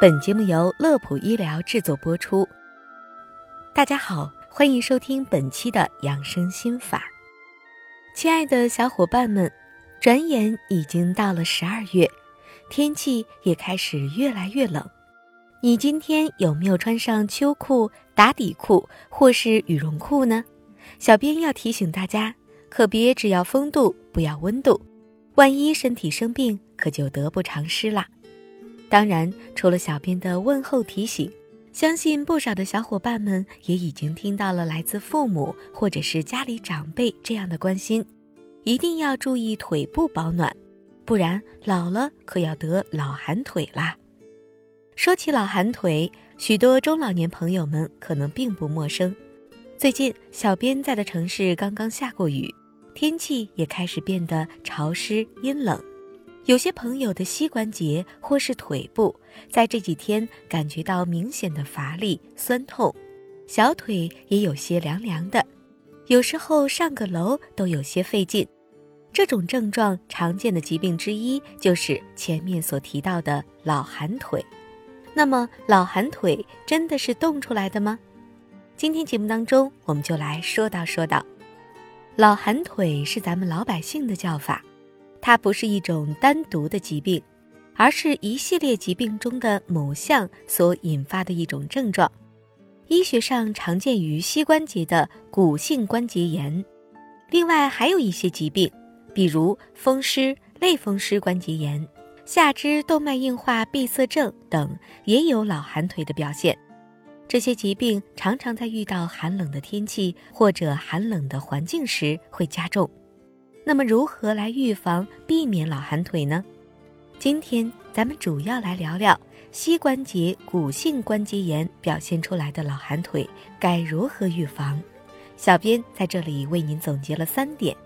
本节目由乐普医疗制作播出。大家好，欢迎收听本期的养生心法。亲爱的小伙伴们，转眼已经到了十二月，天气也开始越来越冷。你今天有没有穿上秋裤、打底裤或是羽绒裤呢？小编要提醒大家，可别只要风度，不要温度，万一身体生病，可就得不偿失啦。当然，除了小编的问候提醒，相信不少的小伙伴们也已经听到了来自父母或者是家里长辈这样的关心：一定要注意腿部保暖，不然老了可要得老寒腿啦。说起老寒腿，许多中老年朋友们可能并不陌生。最近，小编在的城市刚刚下过雨，天气也开始变得潮湿阴冷。有些朋友的膝关节或是腿部，在这几天感觉到明显的乏力、酸痛，小腿也有些凉凉的，有时候上个楼都有些费劲。这种症状常见的疾病之一就是前面所提到的老寒腿。那么，老寒腿真的是冻出来的吗？今天节目当中，我们就来说道说道。老寒腿是咱们老百姓的叫法。它不是一种单独的疾病，而是一系列疾病中的某项所引发的一种症状。医学上常见于膝关节的骨性关节炎，另外还有一些疾病，比如风湿、类风湿关节炎、下肢动脉硬化闭塞症等，也有老寒腿的表现。这些疾病常常在遇到寒冷的天气或者寒冷的环境时会加重。那么如何来预防、避免老寒腿呢？今天咱们主要来聊聊膝关节骨性关节炎表现出来的老寒腿该如何预防。小编在这里为您总结了三点：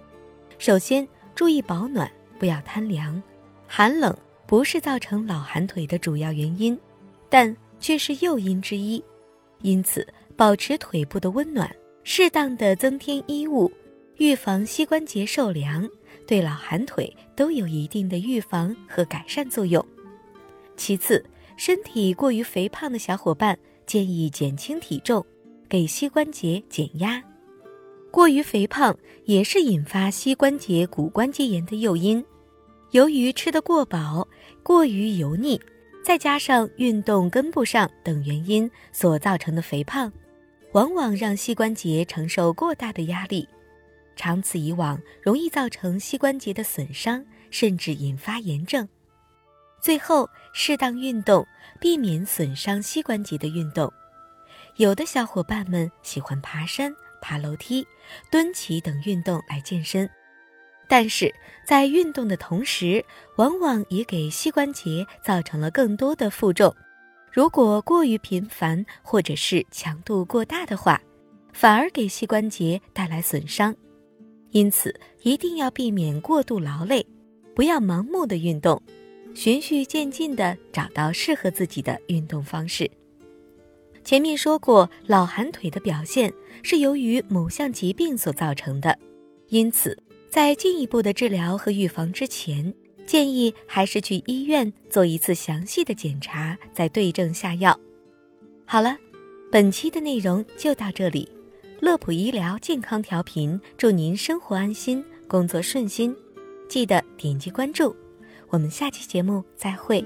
首先，注意保暖，不要贪凉。寒冷不是造成老寒腿的主要原因，但却是诱因之一。因此，保持腿部的温暖，适当的增添衣物。预防膝关节受凉，对老寒腿都有一定的预防和改善作用。其次，身体过于肥胖的小伙伴建议减轻体重，给膝关节减压。过于肥胖也是引发膝关节骨关节炎的诱因。由于吃得过饱、过于油腻，再加上运动跟不上等原因所造成的肥胖，往往让膝关节承受过大的压力。长此以往，容易造成膝关节的损伤，甚至引发炎症。最后，适当运动，避免损伤膝关节的运动。有的小伙伴们喜欢爬山、爬楼梯、蹲起等运动来健身，但是在运动的同时，往往也给膝关节造成了更多的负重。如果过于频繁或者是强度过大的话，反而给膝关节带来损伤。因此，一定要避免过度劳累，不要盲目的运动，循序渐进的找到适合自己的运动方式。前面说过，老寒腿的表现是由于某项疾病所造成的，因此在进一步的治疗和预防之前，建议还是去医院做一次详细的检查，再对症下药。好了，本期的内容就到这里。乐普医疗健康调频，祝您生活安心，工作顺心。记得点击关注，我们下期节目再会。